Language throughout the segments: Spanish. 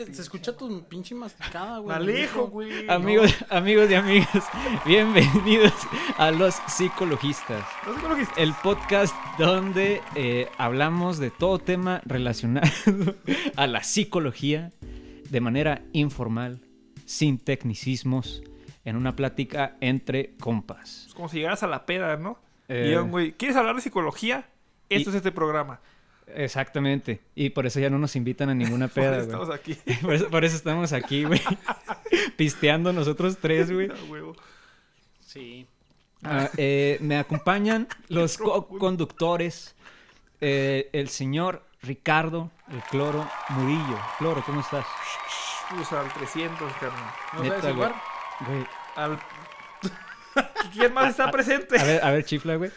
Se escucha tu pinche masticada, güey. Alejo, güey. Amigos, amigos y amigas, bienvenidos a Los Psicologistas, No, no sé cómo lo que- el podcast donde eh, hablamos de todo tema relacionado a la psicología de manera informal, sin tecnicismos, en una plática entre compas. Es como si llegaras a la peda, ¿no? Eh. Y digan, güey, ¿quieres hablar de psicología? Esto Y- es este programa. Exactamente, y por eso ya no nos invitan a ninguna Por peda, eso güey. estamos aquí. Por eso, por eso estamos aquí, güey. Pisteando nosotros tres, güey. Sí. Ah, eh, me acompañan los co-conductores, eh, el señor Ricardo, el Cloro Murillo. Cloro, ¿cómo estás? Pues al 300, carnal. ¿No Neta, sabes güey. jugar? Güey, Al... ¿Quién más está presente? A ver, a ver, chifla, güey.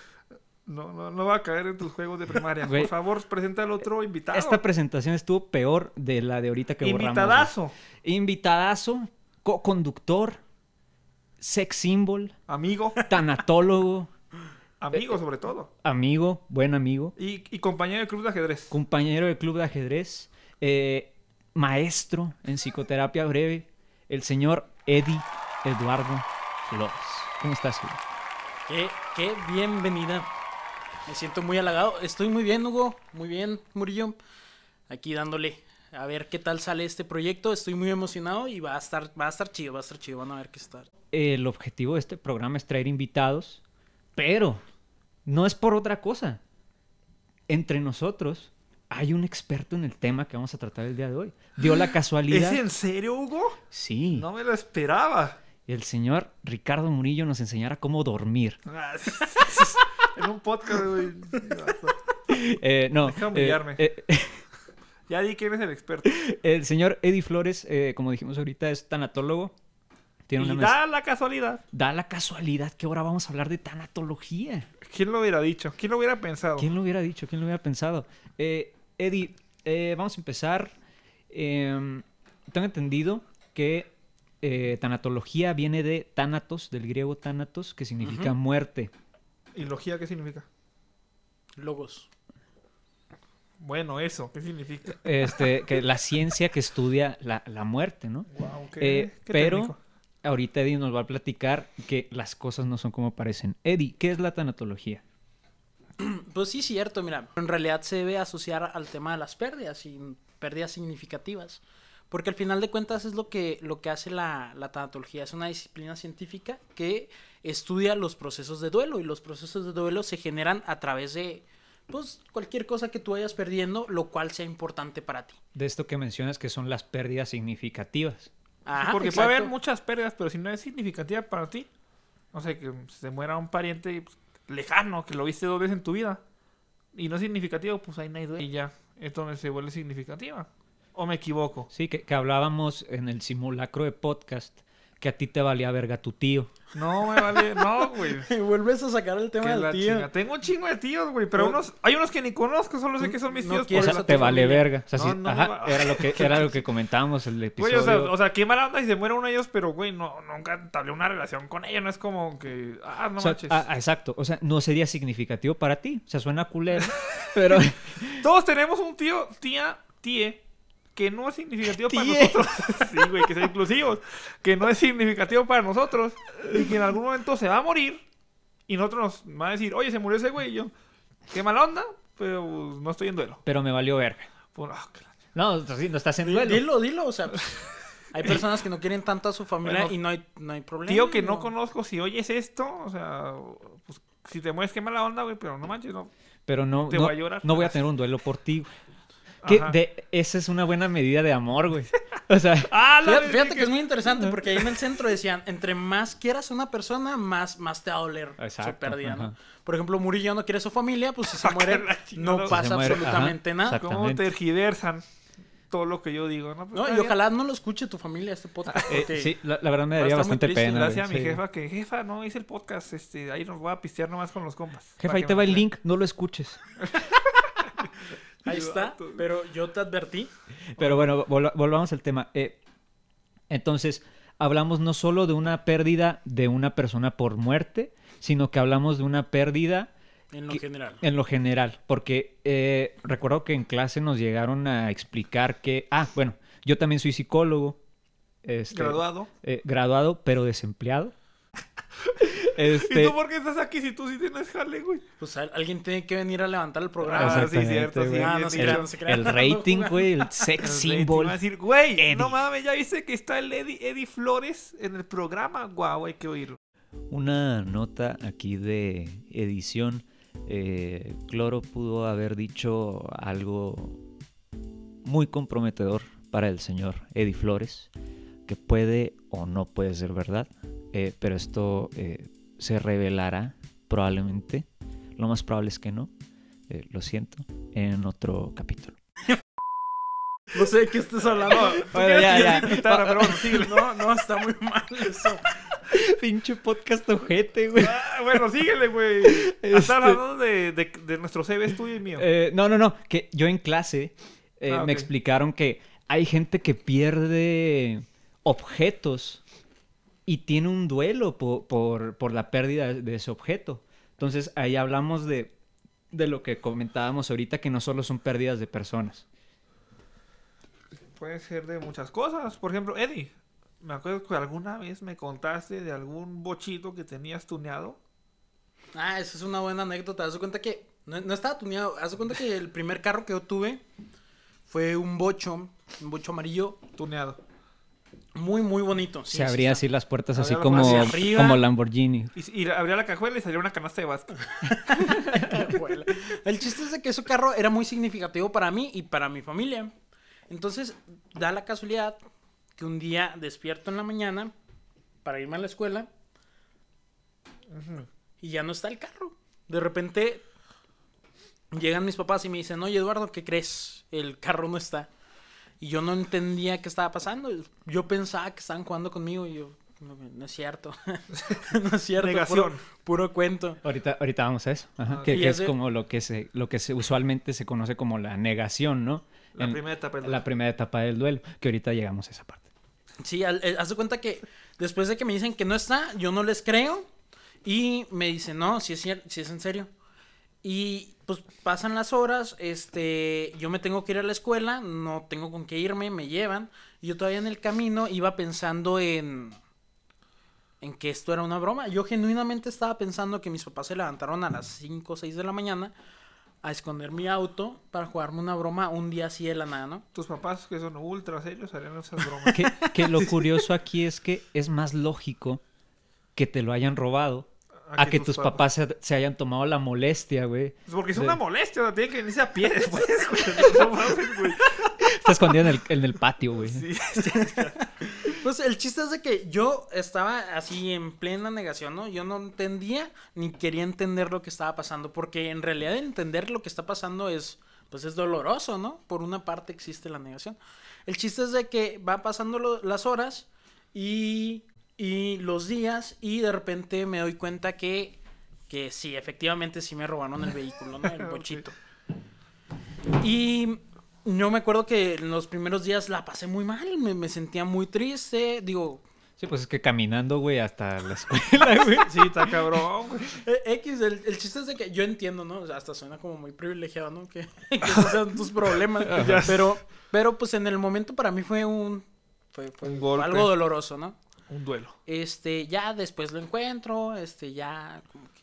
No, no, no va a caer en tus juegos de primaria. Güey. Por favor, presenta al otro invitado. Esta presentación estuvo peor de la de ahorita que borramos. Invitadazo. güey. Invitadazo, co-conductor, sex symbol, Amigo. tanatólogo, Amigo, sobre todo. amigo, buen amigo, Y, y compañero del club de ajedrez. compañero del club de ajedrez, eh, maestro en psicoterapia breve, el señor Eddie Eduardo Flores. ¿Cómo estás, güey? Qué, qué bienvenida. Me siento muy halagado. Estoy muy bien, Hugo. Muy bien, Murillo. Aquí dándole a ver qué tal sale este proyecto. Estoy muy emocionado y va a estar, va a estar chido, va a estar chido. Van a ver qué está. El objetivo de este programa es traer invitados, pero no es por otra cosa. Entre nosotros hay un experto en el tema que vamos a tratar el día de hoy. Dio la casualidad. ¿Es en serio, Hugo? Sí. No me lo esperaba. El señor Ricardo Murillo nos enseñará cómo dormir. En un podcast, güey. Eh, no. Deja eh, humillarme. eh, Ya di quién es el experto. el señor Eddie Flores, eh, como dijimos ahorita, es tanatólogo. Tiene Y una da la casualidad. da la casualidad que ahora vamos a hablar de tanatología. ¿Quién lo hubiera dicho? ¿Quién lo hubiera pensado? ¿Quién lo hubiera dicho? ¿Quién lo hubiera pensado? Eddie, vamos a empezar. Eh, tengo entendido que tanatología viene de tánatos, del griego tánatos, que significa muerte. ¿Y logía qué significa? Logos. Bueno, eso, ¿qué significa? Este, que la ciencia que estudia la, la muerte, ¿no? Wow, qué, Eh, qué pero técnico. ahorita Eddie nos va a platicar que las cosas no son como parecen. Eddie, ¿qué es la tanatología? Pues sí, cierto, mira. En realidad se debe asociar al tema de las pérdidas y pérdidas significativas. Porque al final de cuentas es lo que, lo que hace la, la tanatología. Es una disciplina científica que estudia los procesos de duelo. Y los procesos de duelo se generan a través de pues, cualquier cosa que tú vayas perdiendo, lo cual sea importante para ti. De esto que mencionas que son las pérdidas significativas. Ajá, Porque puede haber muchas pérdidas, pero si no es significativa para ti, no sé, que se muera un pariente pues, lejano, que lo viste dos veces en tu vida, y no es significativo, pues ahí no hay duda. Y ya, es donde se vuelve significativa. ¿O me equivoco? Sí, que, que hablábamos en el simulacro de podcast que a ti te valía verga tu tío. No me vale, no, güey. Y vuelves a sacar el tema Que del la tío. chinga. Tengo un chingo de tíos, güey, pero No. unos, hay unos que ni conozco, solo sé que son mis No tíos. O sea, te vale familia. verga. O sea, No, sí, ajá, va- era lo que era lo que comentábamos el Güey, episodio. o sea, o sea, qué mala onda si se muere uno de ellos, pero, güey, no, nunca entablé una relación con ella, no es como que, ah, no O sea, manches. ah, ah, exacto. O sea, no sería significativo para ti. O sea, suena culero. pero Todos tenemos un tío, tía, tíe, que no es significativo para nosotros. sí, güey, que sean inclusivos. Que no es significativo para nosotros. Y que en algún momento se va a morir. Y nosotros nos va a decir, oye, se murió ese güey. Y yo, qué mala onda, pero pues, no estoy en duelo. pero me valió verga. Pues, la- No, no estás en duelo. Dilo, dilo, o sea, pues, hay personas que no quieren tanto a su familia Bueno, y no hay, no hay problema. Tío que no ¿no? conozco, si oyes esto, o sea, pues si te mueres, qué mala onda, güey, pero no manches, no. Pero no, Te no, voy a llorar. no voy a tener un duelo por ti. Que Ajá. de, esa es una buena medida de amor, güey. O sea, Ah, la Fíjate, que es muy interesante porque ahí en el centro decían, entre más quieras a una persona, más, más te va a doler su pérdida, ¿no? Por ejemplo, Murillo no quiere a su familia, pues si se Ah, muere, no Si pasa muere, absolutamente ajá, nada. ¿Cómo tergiversan todo lo que yo digo? No, Pues, No, y ojalá no lo escuche tu familia este podcast. eh, porque- sí, la, la verdad me daría bastante triste, pena. Gracias a mi sí. jefa que, jefa, no hice el podcast, este, ahí nos voy a pistear nomás con los compas. Jefa, ahí te va el link, no lo escuches. Ahí está, pero yo te advertí. Pero bueno, vol- volvamos al tema. Eh, entonces, hablamos no solo de una pérdida de una persona por muerte, sino que hablamos de una pérdida En lo Que- general. en lo general. Porque eh, recuerdo que en clase nos llegaron a explicar que. Ah, bueno, Yo también soy psicólogo. Este, Graduado. eh, graduado, pero desempleado. ¿Y este, tú por qué estás aquí si tú sí tienes jale, güey? Pues al- alguien tiene que venir a levantar el programa. Ah, sí, cierto, sí. güey. Ah, no se mira, crean, no se crean. el rating, güey, el sex El symbol. va a decir, güey, Eddie. no mames, ya viste que está el Eddie, Eddie Flores en el programa. Guau, hay que oírlo. Una nota aquí de edición. Eh, Cloro pudo haber dicho algo muy comprometedor para el señor Eddie Flores, que puede o no puede ser verdad, eh, pero esto eh, se revelará probablemente, lo más probable es que no, eh, lo siento, en otro capítulo. No sé de qué estás hablando. Bueno, ya, ya. pero bueno, síguele. No, no, está muy mal eso. Pinche podcast ojete, güey. Ah, bueno, síguele, güey. Este- Estás hablando de, de, de nuestro CB, tuyo y mío. Eh, no, no, no. Que yo en clase eh, Ah, me explicaron que hay gente que pierde objetos y tiene un duelo po- por, por la pérdida de ese objeto. Entonces ahí hablamos de, de lo que comentábamos ahorita, que no solo son pérdidas de personas. Puede ser de muchas cosas. Por ejemplo, Eddie, me acuerdo que alguna vez me contaste de algún bochito que tenías tuneado. Ah, esa es una buena anécdota. Haz de cuenta que no, no estaba tuneado. Haz de cuenta que el primer carro que yo tuve fue un bocho, un bocho amarillo, Tuneado. Muy, muy bonito. Sí, Se sí abría está. así las puertas así como, arriba. como Lamborghini. Y, y abría la cajuela y salía una canasta de básquet. El chiste es de que ese carro era muy significativo para mí y para mi familia. Entonces, da la casualidad que un día despierto en la mañana para irme a la escuela y ya no está el carro. De repente llegan mis papás y me dicen, oye Eduardo, ¿qué crees? El carro no está. Y yo no entendía qué estaba pasando. Yo pensaba que estaban jugando conmigo y yo, no, no es cierto. no es cierto. Negación. Puro, puro cuento. Ahorita, ahorita vamos a eso. Ajá, Ah, que es como lo que se, lo que se usualmente se conoce como la negación, ¿no? La En- primera etapa del la primera etapa del duelo, que ahorita llegamos a esa parte. Sí, al- eh, haz de cuenta que después de que me dicen que no está, yo no les creo. Y me dicen, no, si es, si es en serio. Y pues pasan las horas, este, yo me tengo que ir a la escuela, no tengo con qué irme, me llevan. Y yo todavía en el camino iba pensando en, en que esto era una broma. Yo genuinamente estaba pensando que mis papás se levantaron a las 5 o 6 de la mañana a esconder mi auto para jugarme una broma un día así de la nada, ¿no? Tus papás, que son ultra serios, harían esas bromas. Que, que lo curioso aquí es que es más lógico que te lo hayan robado a que tus papás se, se hayan tomado la molestia, güey. Pues Porque es de- una molestia, o sea, tienen que venirse a pie después, güey. Está escondido en el, en el patio, güey. Sí. Pues el chiste es de que yo estaba así en plena negación, ¿no? Yo no entendía ni quería entender lo que estaba pasando, porque en realidad entender lo que está pasando es, pues es doloroso, ¿no? Por una parte existe la negación. El chiste es de que va pasando lo- las horas y, y los días y de repente me doy cuenta que, que sí, efectivamente sí me robaron el vehículo, ¿no? El bochito. Y yo me acuerdo que en los primeros días la pasé muy mal, me, me sentía muy triste, digo, Sí, pues es que caminando, güey, hasta la escuela, güey. Sí, está cabrón, güey. eh, X, el, el chiste es de que yo entiendo, ¿no? O sea, hasta suena como muy privilegiado, ¿no? Que, que esos sean tus problemas. pero, pero pues en el momento para mí fue un, fue, fue Un golpe. algo doloroso, ¿no? Un duelo. Este, ya después lo encuentro, este, ya como que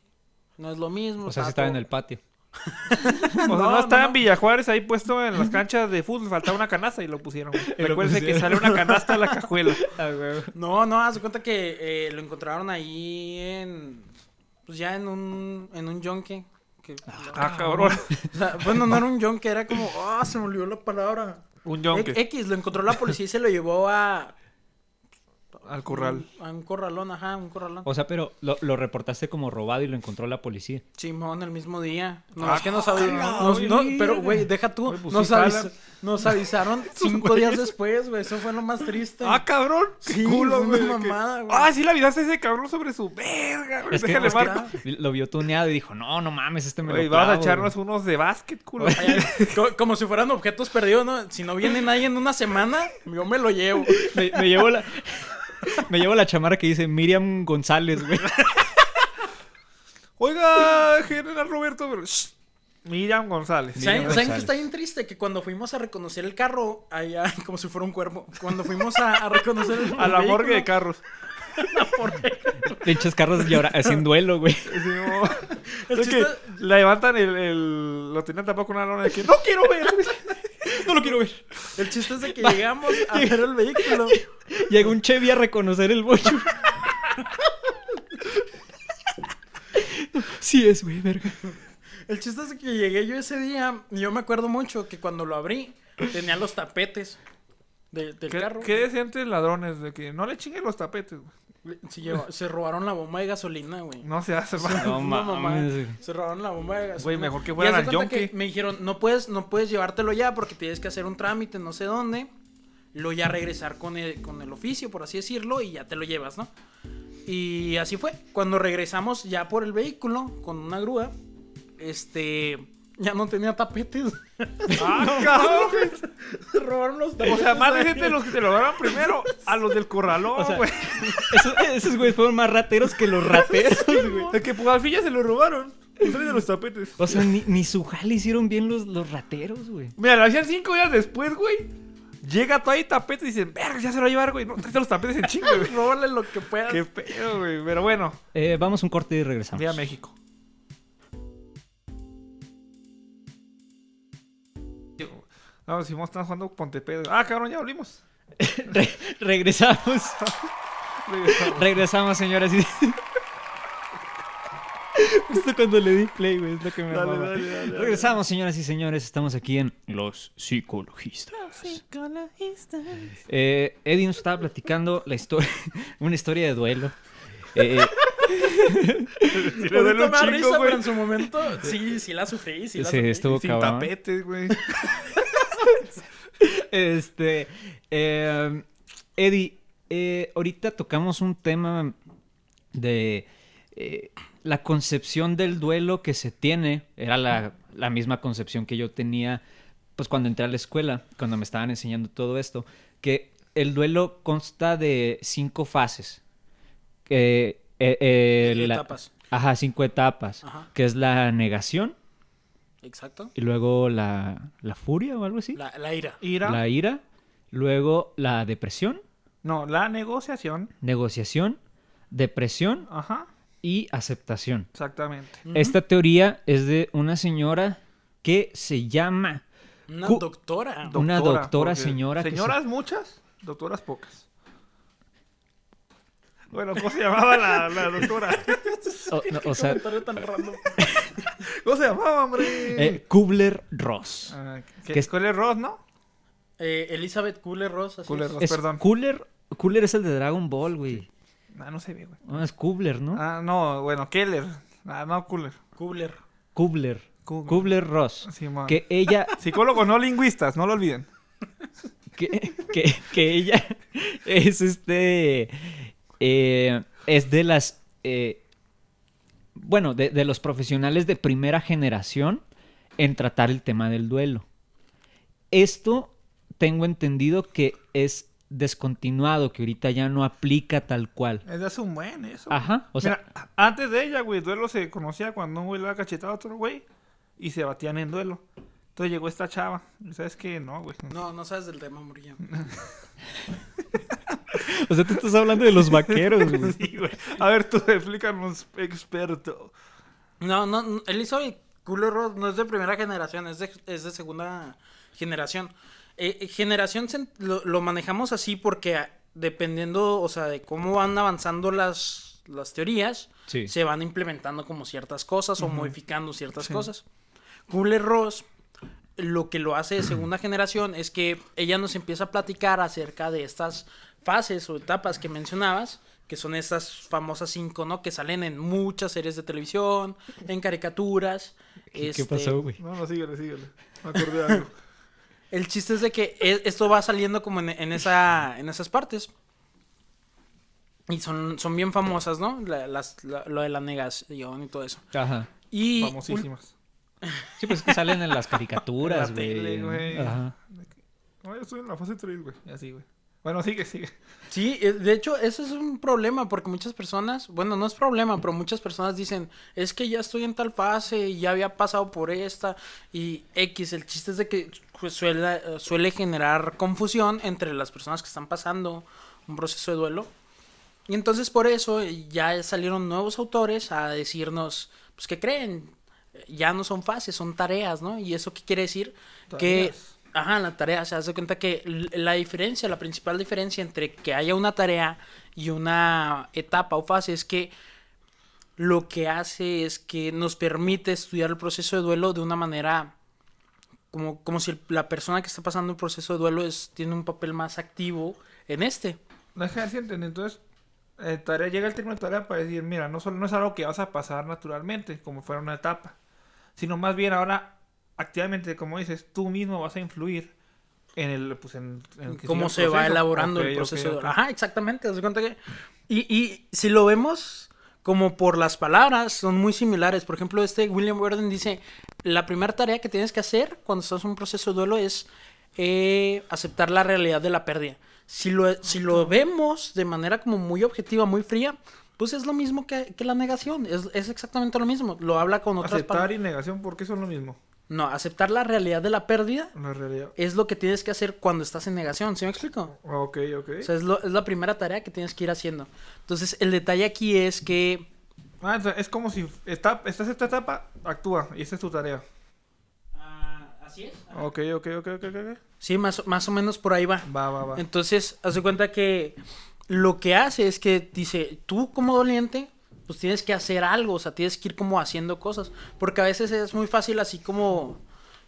no es lo mismo. O sea, sí estaba en el patio. O sea, No, estaba no. en Villajuárez ahí puesto en las canchas de fútbol, faltaba una canasta y lo pusieron. güey. Y lo Recuerde que sale una canasta de la cajuela. No, no, haz de cuenta que eh, lo encontraron ahí en, pues ya en un, en un yonque. que- Ah, cabrón. O sea, bueno, no era un yonque, era como, ah, se me olvidó la palabra. Un E- yonque X, lo encontró la policía y se lo llevó a... al corral. A un corralón, ajá, un corralón. O sea, pero lo, lo reportaste como robado y lo encontró la policía. Simón, el mismo día. No, Ah, es que nos avisaron. la no, pero, güey, deja tú. Pues nos, sí avis- jalan. nos avisaron cinco días después, güey. Eso fue lo más triste. Ah, cabrón. Sí, culo, güey. mamada, güey. Ah, sí le avisaste a ese cabrón sobre su verga, güey. Es que, Déjale es que marco. lo vio tuneado y dijo, no, no mames, este me Güey, lo vamos a clavo, echarnos güey". unos de básquet, culo. Como si fueran objetos perdidos, ¿no? Si no viene nadie en una semana, yo me lo llevo. Me, me llevo la... Me llevo la chamarra que dice Miriam González, güey. Oiga, general Roberto, pero... shh, Miriam González. ¿Saben, Miriam ¿saben que está bien triste? Que cuando fuimos a reconocer el carro, allá, como si fuera un cuervo, cuando fuimos a, a reconocer el, A la morgue de carros. Pinches carros llora, sin duelo, güey. Sí, El es que chiste- la levantan el, el- Lo tenían tapado con una lona de que no quiero ver. No lo quiero ver. El chiste es de que llegamos a ver el vehículo. Llega un Chevy a reconocer el bollo. Sí es, güey, verga. El chiste es de que llegué yo ese día y yo me acuerdo mucho que cuando lo abrí tenía los tapetes de- del ¿Qué, carro. qué decían los ladrones? De que no le chinguen los tapetes, güey. Se, lleva- se robaron la bomba de gasolina, güey. No se hace, va. No mames. Se robaron la bomba de gasolina. Güey, mejor que fueran al que. Me dijeron, no puedes, no puedes llevártelo ya porque tienes que hacer un trámite no sé dónde. Luego ya regresar con el, con el oficio, por así decirlo, y ya te lo llevas, ¿no? Y así fue. Cuando regresamos ya por el vehículo con una grúa, este... Ya no tenía tapetes. ¡Ah, cabrón! Se robaron los O tapetes. sea, más ahí. decente los que te lo agarran primero a los del corralón, O sea, güey. Esos, esos güeyes fueron más rateros que los rateros, güey. De que pues al fin ya se lo robaron. Traen de los tapetes. O sea, ni, ni su jale hicieron bien los, los rateros, güey. Mira, lo hacían cinco días después, güey. Llega todo ahí tapete y dicen, verga, ya se lo va a llevar, güey. No, tráete los tapetes en chingo, güey. Róbale lo que puedas. Qué pedo, güey. Pero bueno, Eh, vamos un corte y regresamos. ve a México. No, si están jugando Ponte Pedro. Ah, cabrón, ya volvimos. Re- regresamos. regresamos, señoras y... Justo cuando le di play, güey, es lo que me Dale, dale, dale, dale. Regresamos, señoras y señores. Estamos aquí en Los Psicologistas. Eh, Eddie nos estaba platicando la historia, una historia de duelo. Eh, Si le duele un risa, güey. pero en su momento sí, sí la sufrí, sí la Sí, sufrí. estuvo Sin cabrón. tapetes, güey. Este, eh, Eddie, eh, ahorita tocamos un tema de eh, la concepción del duelo que se tiene. Era la, la misma concepción que yo tenía, pues cuando entré a la escuela, cuando me estaban enseñando todo esto, que el duelo consta de cinco fases. Eh, eh, la- Etapas. Ajá, cinco etapas. Ajá. Que es la negación Exacto. y luego la, la furia o algo así. La, la ira. Ira. La ira, luego la depresión, No, la negociación. negociación, depresión Ajá, y aceptación. exactamente. Esta teoría es de una señora que se llama Una doctora. Una doctora señora que Señoras muchas, doctoras pocas. Bueno, ¿cómo se llamaba la, la doctora? o, no, o sea, Comentario tan random. ¿Cómo se llamaba, hombre? eh, Kubler-Ross. Ah, ¿qué- que es- ¿Cuál es Ross, no? Eh, Elizabeth Cooler Ross. así Cooler es. Ross. Es perdón. Cooler, Cooler es el de Dragon Ball, güey. Ah, no se ve, güey. No, es Kubler, ¿no? Ah, no, bueno, Keller. Ah, no, Cooler. Cooler. Kubler. Kubler. Kubler-Ross. Sí, man. Que ella, Psicólogos no lingüistas, no lo olviden. que, que, que ella es este eh, es de las eh, bueno de, de los profesionales de primera generación en tratar el tema del duelo esto tengo entendido que es descontinuado que ahorita ya no aplica tal cual Es de hace un buen eso. ajá o sea Mira, antes de ella, güey, duelo se conocía cuando un güey le había cachetado a otro güey y se batían en duelo. Entonces llegó esta chava. Sabes que no, güey. No, no sabes del tema, Murillo. o sea tú estás hablando de los vaqueros güey. Sí, güey. A ver, tú explícanos, experto. No, no, no, Elizabeth Cooler Ross no es de primera generación, es de, es de segunda generación. Eh, eh, generación lo, lo manejamos así porque ah, dependiendo, o sea, de cómo van avanzando las, las teorías, Sí. se van implementando como ciertas cosas o modificando ciertas Sí. cosas. Cooler Ross lo que lo hace de segunda generación es que ella nos empieza a platicar acerca de estas fases o etapas que mencionabas, que son estas famosas cinco, ¿no? Que salen en muchas series de televisión, en caricaturas. ¿Qué, este, qué pasó güey No, no, síguele, síguele. Me acordé de algo. El chiste es de que e- esto va saliendo como en, en esa, en esas partes. Y son, son bien famosas, ¿no? La- las- la- lo de la negación y todo eso. ajá Y Famosísimas. sí pues es que salen en las caricaturas En la tele, güey ajá No, yo estoy en la fase 3, güey. Así, güey. Bueno, sigue, sigue. Sí, eh, de hecho, eso es un problema porque muchas personas, bueno, no es problema, pero muchas personas dicen, es que ya estoy en tal fase y ya había pasado por esta y X. El chiste es de que suele, suele generar confusión entre las personas que están pasando un proceso de duelo. Y entonces por eso ya salieron nuevos autores a decirnos, pues, ¿qué creen? Ya no son fases, son tareas, ¿no? Y eso qué quiere decir que Ajá, la tarea, se hace cuenta que la diferencia, la principal diferencia entre que haya una tarea y una etapa o fase es que lo que hace es que nos permite estudiar el proceso de duelo de una manera como, como si la persona que está pasando un proceso de duelo es, tiene un papel más activo en este. Que así entiende. Entonces, eh, tarea, llega el término de tarea para decir, mira, no, solo, no es algo que vas a pasar naturalmente, como fuera una etapa, sino más bien ahora, activamente, como dices, tú mismo vas a influir en el, pues, en, en cómo se el va elaborando Ok, el proceso de ok. duelo. Ajá, exactamente. cuenta que... Y, y si lo vemos como por las palabras, son muy similares. Por ejemplo, este William Worden dice, la primera tarea que tienes que hacer cuando estás en un proceso de duelo es eh, aceptar la realidad de la pérdida. Si lo, si lo vemos de manera como muy objetiva, muy fría, pues es lo mismo que, que la negación. Es, es exactamente lo mismo. Lo habla con otras Aceptar y negación, ¿por qué son lo mismo? No, aceptar la realidad de la pérdida En la realidad. es lo que tienes que hacer cuando estás en negación. ¿Sí me explico? Ok, ok. O sea, es, lo- es la primera tarea que tienes que ir haciendo. Entonces, el detalle aquí es que... Ah, entonces, es como si está, estás en esta etapa, actúa, y esa es tu tarea. así es. Ok, ok, ok, ok, ok. Sí, más, más o menos por ahí va. Va, va, va. Entonces, haz de cuenta que lo que hace es que dice, tú como doliente, pues tienes que hacer algo, o sea, tienes que ir como haciendo cosas. Porque a veces es muy fácil así como...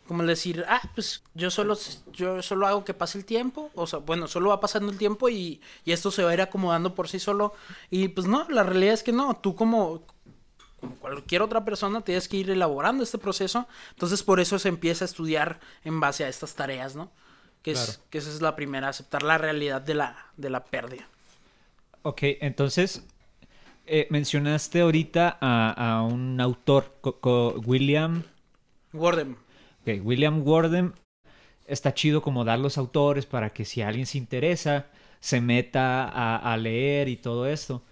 Como decir, ah, pues yo solo, yo solo hago que pase el tiempo, o sea, bueno, solo va pasando el tiempo y, y esto se va a ir acomodando por sí solo. Y pues no, la realidad es que no, tú como, como cualquier otra persona tienes que ir elaborando este proceso. Entonces por eso se empieza a estudiar en base a estas tareas, ¿no? Que, Claro. es, que esa es la primera, aceptar la realidad de la, de la pérdida. Ok, entonces eh, mencionaste ahorita a, a un autor, co- co- William, ok, William Gordon. Está chido como dar los autores para que si alguien se interesa, se meta a, a leer y todo esto.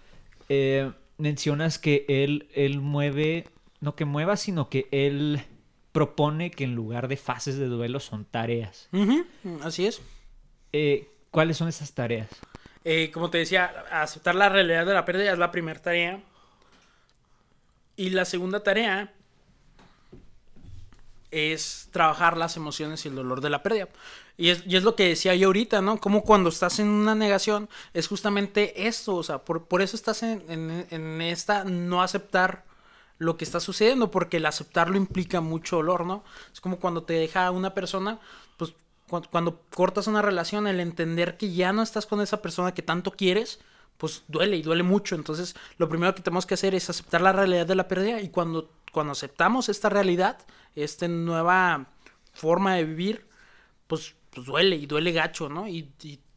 Eh, mencionas que él, él mueve, no que mueva, sino que él propone que en lugar de fases de duelo son tareas. Así es. Eh, ¿Cuáles son esas tareas? Eh, como te decía, aceptar la realidad de la pérdida es la primera tarea. Y la segunda tarea es trabajar las emociones y el dolor de la pérdida. Y es, y es lo que decía yo ahorita, ¿no? Como cuando estás en una negación es justamente esto, o sea, por, por eso estás en, en- en esta no aceptar lo que está sucediendo, porque el aceptarlo implica mucho dolor, ¿no? Es como cuando te deja una persona, cu- cuando cortas una relación, el entender que ya no estás con esa persona que tanto quieres, pues duele y duele mucho. Entonces, lo primero que tenemos que hacer es aceptar la realidad de la pérdida y cuando, cuando aceptamos esta realidad, esta nueva forma de vivir, pues, pues duele y duele gacho, ¿no? Y,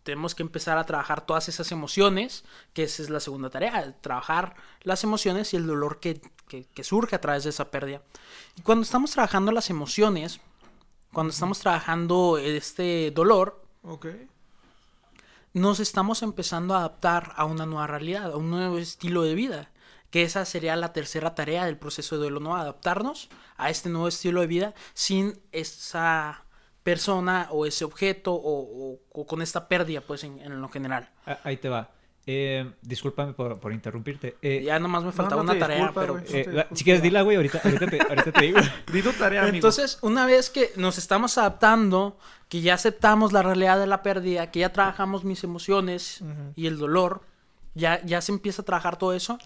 tenemos que empezar a trabajar todas esas emociones, que esa es la segunda tarea, trabajar las emociones y el dolor que- que surge a través de esa pérdida. Y cuando estamos trabajando las emociones, cuando estamos trabajando este dolor, nos estamos empezando a adaptar a una nueva realidad, a un nuevo estilo de vida. Que esa sería la tercera tarea del proceso de duelo, ¿no? Adaptarnos a este nuevo estilo de vida sin esa persona o ese objeto o, o- o con esta pérdida, pues, en, en lo general. Ah, ahí te va. Eh, discúlpame por, por interrumpirte. Eh, Ya nomás me faltaba no una tarea, disculpa, pero... eh, no la- si quieres, dila, güey, ahorita, ahorita, te, ahorita te digo. Di tu tarea, amigo. Entonces, una vez que nos estamos adaptando, que ya aceptamos la realidad de la pérdida, que ya trabajamos mis emociones y el dolor, ya, ya se empieza a trabajar todo eso,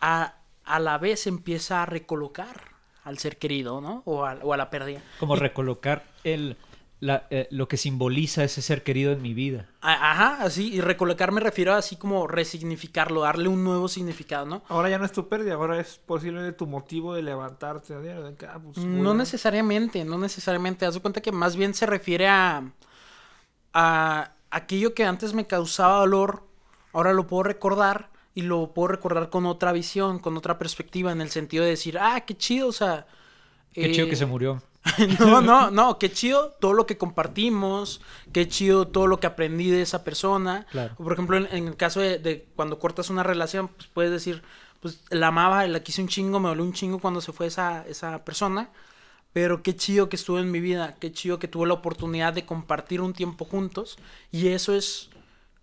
a, a la vez se empieza a recolocar al ser querido, ¿no? O a, o a la pérdida. Como Y- recolocar el, la- eh, lo que simboliza ese ser querido en mi vida. Ajá, así, y recolocar me refiero a así como resignificarlo, darle un nuevo significado, ¿no? Ahora ya no es tu pérdida, ahora es posiblemente tu motivo de levantarte que, ah, pues, No necesariamente, no necesariamente. Haz de cuenta que más bien se refiere a, a aquello que antes me causaba dolor, ahora lo puedo recordar y lo puedo recordar con otra visión, con otra perspectiva, en el sentido de decir, ah, qué chido, o sea... Qué chido eh, que se murió. no, no, no, qué chido todo lo que compartimos, qué chido todo lo que aprendí de esa persona. Claro. Por ejemplo, en, en el caso de, de cuando cortas una relación, pues puedes decir, pues la amaba, la quise un chingo, me dolió un chingo cuando se fue esa, esa persona. Pero qué chido que estuvo en mi vida, qué chido que tuve la oportunidad de compartir un tiempo juntos. Y eso es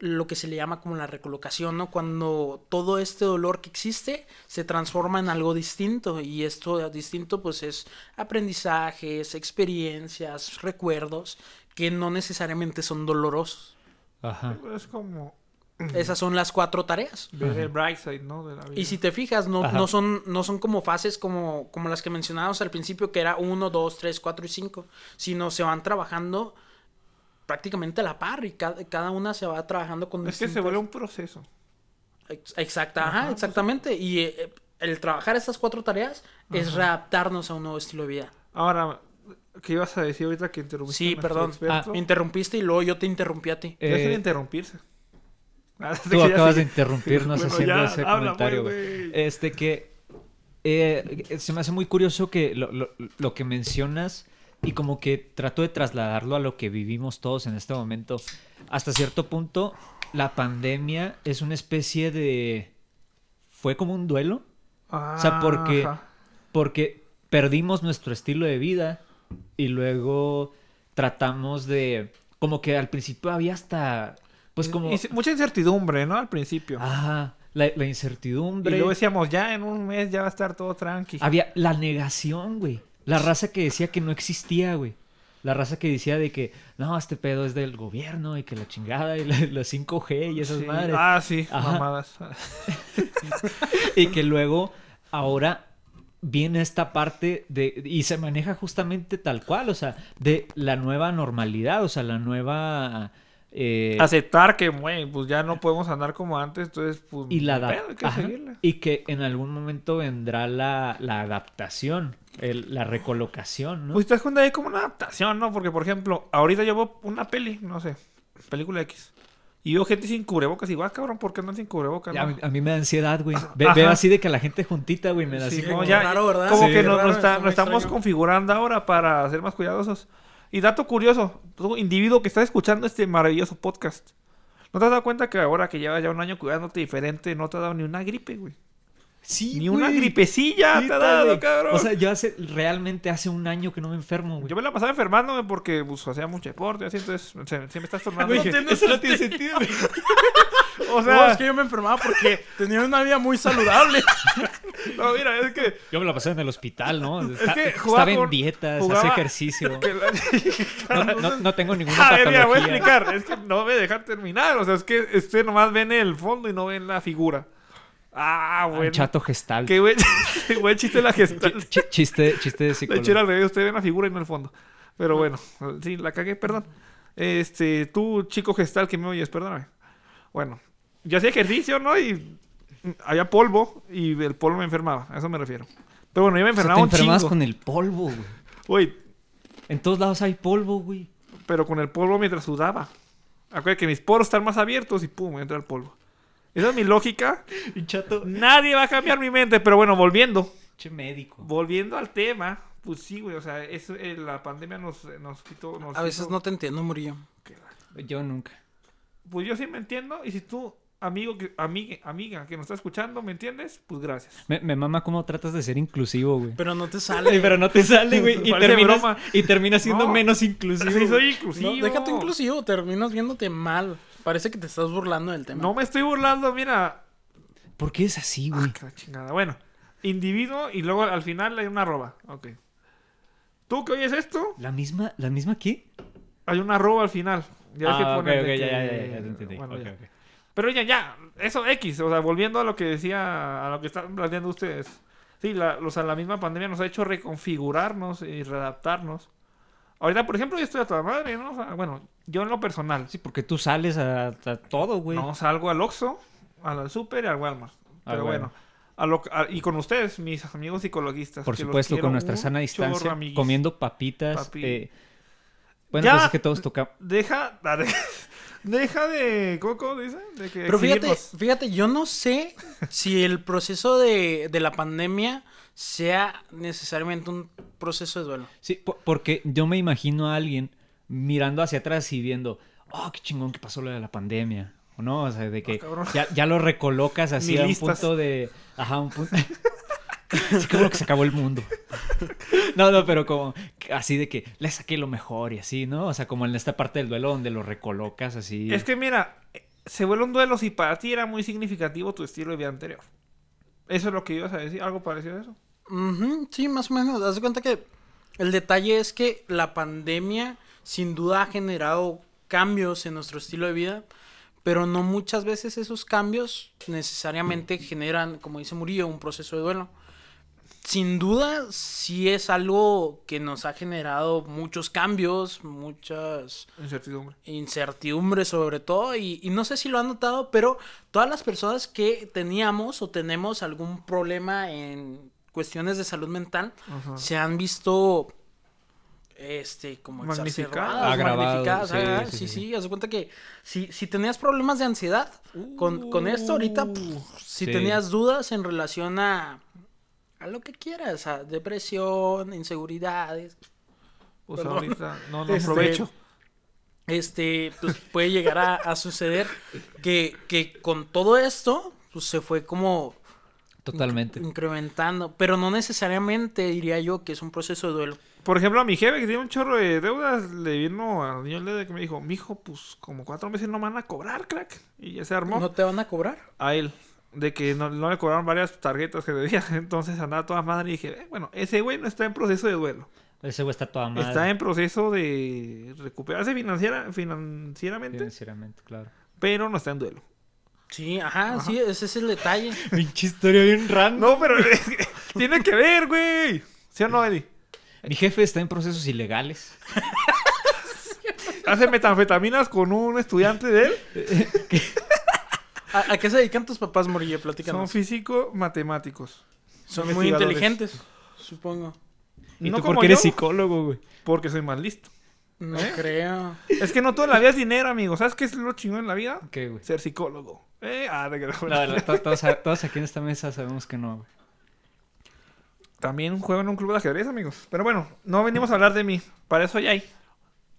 lo que se le llama como la recolocación, ¿no? Cuando todo este dolor que existe se transforma en algo distinto. Y esto distinto pues es aprendizajes, experiencias, recuerdos, que no necesariamente son dolorosos. Ajá. Es como Esas son las cuatro tareas. ver el bright side, ¿no? De la vida. Y si te fijas, no, Ajá. no, son, no son como fases como, como las que mencionábamos al principio, que era 1, 2, 3, 4 y 5, sino se van trabajando prácticamente a la par y cada, cada una se va trabajando con Es que se vuelve un proceso. Ex- Exacta, ajá, Ajá, exactamente. Y eh, el trabajar estas cuatro tareas es readaptarnos a un nuevo estilo de vida. Ahora, ¿qué ibas a decir ahorita que interrumpiste? Sí, a perdón. Me interrumpiste y luego yo te interrumpí a ti. Dejen de Eh, interrumpirse. Ah, Tú acabas de interrumpirnos Bueno, haciendo ya, ese habla, comentario, güey. güey. Este que eh, se me hace muy curioso que lo, lo- lo que mencionas y como que trato de trasladarlo a lo que vivimos todos en este momento. Hasta cierto punto, la pandemia es una especie de... Fue como un duelo. O sea, porque, Ajá. porque perdimos nuestro estilo de vida y luego tratamos de... Como que al principio había hasta... Pues como... Mucha incertidumbre, ¿no? Al principio. Ajá, la, la y incertidumbre. luego decíamos, ya en un mes ya va a estar todo tranqui. Había la negación, güey. La raza que decía que no existía, güey. La raza que decía de que, no, este pedo es del gobierno y que la chingada y la, la 5G y esas Sí. madres. Ah, sí, Ajá. mamadas. Y que luego, ahora viene esta parte de, y se maneja justamente tal cual, o sea, de la nueva normalidad, o sea, la nueva... eh, Aceptar que, güey, pues ya no podemos andar como antes, entonces, pues. y la pedo, hay que ajá, seguirle. y que en algún momento vendrá la, la adaptación, el- la recolocación, ¿no? Pues te das cuenta ahí como una adaptación, ¿no? Porque, por ejemplo, ahorita yo veo una peli, no sé, película X. Y veo gente sin cubrebocas. Y, guau, cabrón, ¿por qué andan sin cubrebocas? Ya, no? mí, a mí me da ansiedad, güey. Ve- veo así de que la gente juntita, güey, me da Sí, así como ya- Raro, ¿verdad? Como Sí. que nos, Raro, nos está- está nos estamos configurando ahora para ser más cuidadosos. Y dato curioso, tú, individuo que estás escuchando este maravilloso podcast, ¿no te has dado cuenta que ahora que llevas ya un año cuidándote diferente, no te ha dado ni una gripe, güey? Sí, Ni una gripecilla te Neta, ha dado, güey. cabrón. O sea, yo hace, realmente hace un año que no me enfermo, güey. yo me la pasaba enfermándome porque pues, hacía mucho deporte, así, entonces se, se me está tornando. Güey, tiene Eso no tiene sentido, güey. o No, sea, es que yo me enfermaba porque tenía una vida muy saludable. no, mira, es que Yo me la pasé en el hospital, ¿no? Está- que estaba jugaba en dietas, jugaba- hacía ejercicio. que la- No, no- no tengo ninguna A ver, mira, voy a explicar. Es que no me dejan terminar. O sea, es que usted nomás ven el fondo y no ven la figura. Ah, Un bueno. chato gestal. Qué buen chiste la gestal. Ch- chiste, chiste de De psicólogo. hecho, era al revés. Usted ve la figura y no el fondo. Pero bueno, sí, la cagué, perdón. Este, tú, chico gestal que me oyes, perdóname. Bueno, yo hacía ejercicio, ¿no? Y había polvo y el polvo me enfermaba. A eso me refiero. Pero bueno, yo me O sea, enfermaba te un chingo. con el polvo, güey. Güey, En todos lados hay polvo, güey. pero con el polvo mientras sudaba. Acuérdate que mis poros están más abiertos y pum, entra el polvo. Esa es mi lógica. Chato. Nadie va a cambiar mi mente, pero bueno, volviendo. Che médico. Volviendo al tema, pues sí, güey, o sea, eso, eh, la pandemia nos, nos quitó... Nos A veces hizo- no te entiendo, Murillo. Yo nunca. Pues yo sí me entiendo, y si tú, amigo, que, amiga, amiga que nos está escuchando, ¿me entiendes? Pues gracias. Me, me mama cómo tratas de ser inclusivo, güey. Pero no te sale. pero no te sale, güey. Y terminas, broma. y terminas siendo No. menos inclusivo. Sí, soy inclusivo. No, déjate inclusivo, terminas viéndote mal. Parece que te estás burlando del tema. No me estoy burlando, mira. ¿Por qué es así, güey? Ah, chingada. Bueno, individuo y luego al final hay una arroba. Ok. ¿Tú que oyes esto? ¿La misma, ¿La misma qué? Hay una arroba al final. Ya que ah, ya, ya, que- ya, ya, ya te entendí. Bueno, Ok, ya. Pero ya, ya, eso X, o sea, volviendo a lo que decía, a lo que están planteando ustedes. Sí, la, o sea, la misma pandemia nos ha hecho reconfigurarnos y readaptarnos. Ahorita, por ejemplo, yo estoy a toda madre, ¿no? O sea, bueno, yo en lo personal, Sí, porque tú sales a, a todo, güey. no salgo al Oxxo, al super y al Walmart. Ah, Pero bueno. bueno, a lo- a- y con ustedes, mis amigos psicologistas. Por que supuesto, con nuestra sana distancia, amiguis. comiendo papitas. Papi. eh, bueno, Ya. pues es que todos tocamos. Deja, Deja de. ¿Cómo, cómo dice? De que Pero fíjate, fíjate, yo no sé si el proceso de, de la pandemia sea necesariamente un proceso de duelo. Sí, po- porque yo me imagino a alguien mirando hacia atrás y viendo, oh, qué chingón que pasó lo de la pandemia. ¿O no? O sea, de que Ah, ya, ya lo recolocas así a un punto de. Ajá, un punto. Sí, como que se acabó el mundo. No, no, pero como así de que le saqué lo mejor y así, ¿no? O sea, como en esta parte del duelo donde lo recolocas así. Es que mira, se vuelve un duelo si para ti era muy significativo tu estilo de vida anterior. Eso es lo que ibas a decir, algo parecido a eso. Sí, más o menos. Haz de cuenta que el detalle es que la pandemia sin duda ha generado cambios en nuestro estilo de vida, pero no muchas veces esos cambios necesariamente generan, como dice Murillo, un proceso de duelo. Sin duda, sí es algo que nos ha generado muchos cambios, muchas Incertidumbre. incertidumbre sobre todo y, y no sé si lo han notado, pero todas las personas que teníamos o tenemos algún problema en cuestiones de salud mental se han visto este como Magnificadas. exacerbadas, Agravadas, magnificadas, sí, sí, sí, sí. sí, haz de cuenta que si, si tenías problemas de ansiedad con, con esto ahorita, pff, si sí. tenías dudas en relación a a lo que quieras, a depresión, inseguridades, Pues Perdón. ahorita no, no Este, aprovecho. este, pues puede llegar a, a suceder que, que con todo esto, pues se fue como Totalmente. incrementando, pero no necesariamente diría yo que es un proceso de duelo. Por ejemplo, a mi jefe que tiene un chorro de deudas, le vino a niño de que me dijo, mijo, pues como cuatro meses no me van a cobrar, crack. Y ya se armó. ¿No te van a cobrar? a él de que no, no le cobraron varias tarjetas que debía. Entonces andaba toda madre y dije, "Eh, bueno, ese güey no está en proceso de duelo. Ese güey está toda madre. Está en proceso de recuperarse financiera, financieramente, Financieramente, claro. pero no está en duelo. Sí, ajá, sí, ese es el detalle. Pinche historia bien random. No, pero es que tiene que ver, güey. ¿Sí o no, Eddie? Mi jefe está en procesos ilegales. Hace metanfetaminas con un estudiante de él. ¿A, a qué se dedican tus papás, Morillo? Son Platícanos. físico-matemáticos. Son, muy inteligentes, supongo. ¿Y No tú como por qué eres psicólogo, güey? Porque soy más listo. No ¿Eh? creo. Es que no toda la vida es dinero, amigo. ¿Sabes qué es lo chingón en la vida? ¿Qué, güey? Ser psicólogo. Eh, ah, de que- No, no, to- todos, todos aquí en esta mesa sabemos que no, güey. También juego en un club de ajedrez, amigos. Pero bueno, no venimos a hablar de mí. Para eso ya hay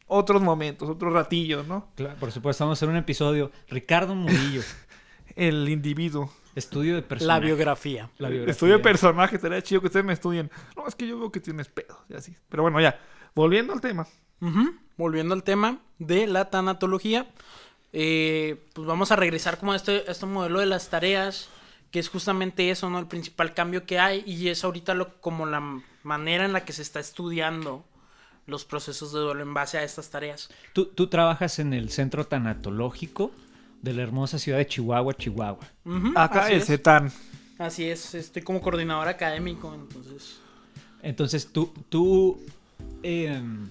otros momentos, otros ratillos, ¿no? Claro, por supuesto, vamos a hacer un episodio. Ricardo Murillo, El individuo. estudio de La personaje. biografía. La biografía. Estudio de personaje, estaría chido que ustedes me estudien. No, es que yo veo que tienes pedos y así. Pero bueno, ya. Volviendo al tema. Volviendo al tema de la tanatología, eh, pues vamos a regresar como a este, a este modelo de las tareas, que es justamente eso, ¿no? El principal cambio que hay y es ahorita lo, como la manera en la que se está estudiando los procesos de duelo en base a estas tareas. Tú, tú trabajas en el centro tanatológico de la hermosa ciudad de Chihuahua, Chihuahua. Acá así el es. CETAN. Así es, estoy como coordinador académico, entonces... Entonces tú, tú em,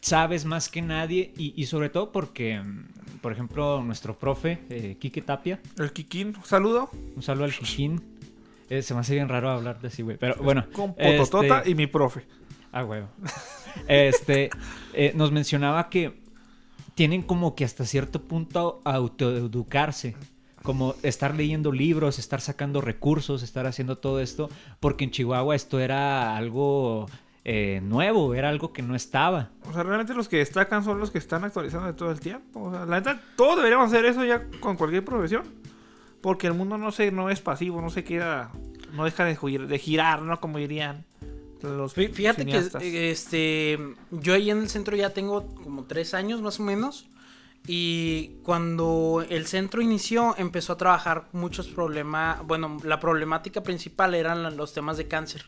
sabes más que nadie y, y sobre todo porque, em, por ejemplo, nuestro profe, eh, Quique Tapia, El Kikín. Saludo. un saludo al Quijín. Eh, se me hace bien raro hablar de así, güey. Pero bueno. Con Pototota este- y mi profe. Ah, huevo. Este, eh, nos mencionaba que tienen como que hasta cierto punto autoeducarse. Como estar leyendo libros, estar sacando recursos, estar haciendo todo esto. Porque en Chihuahua esto era algo eh, nuevo, era algo que no estaba. O sea, realmente los que destacan son los que están actualizando de todo el tiempo. O sea, la neta, todos deberíamos hacer eso ya con cualquier profesión. Porque el mundo no se, no es pasivo, no se queda, no deja de, gi- de girar, ¿no? Como dirían los Fí- Fíjate cineastas. que eh, este yo ahí en el centro ya tengo como tres años más o menos. Y cuando el centro inició, empezó a trabajar muchos problemas. Bueno, la problemática principal eran los temas de cáncer.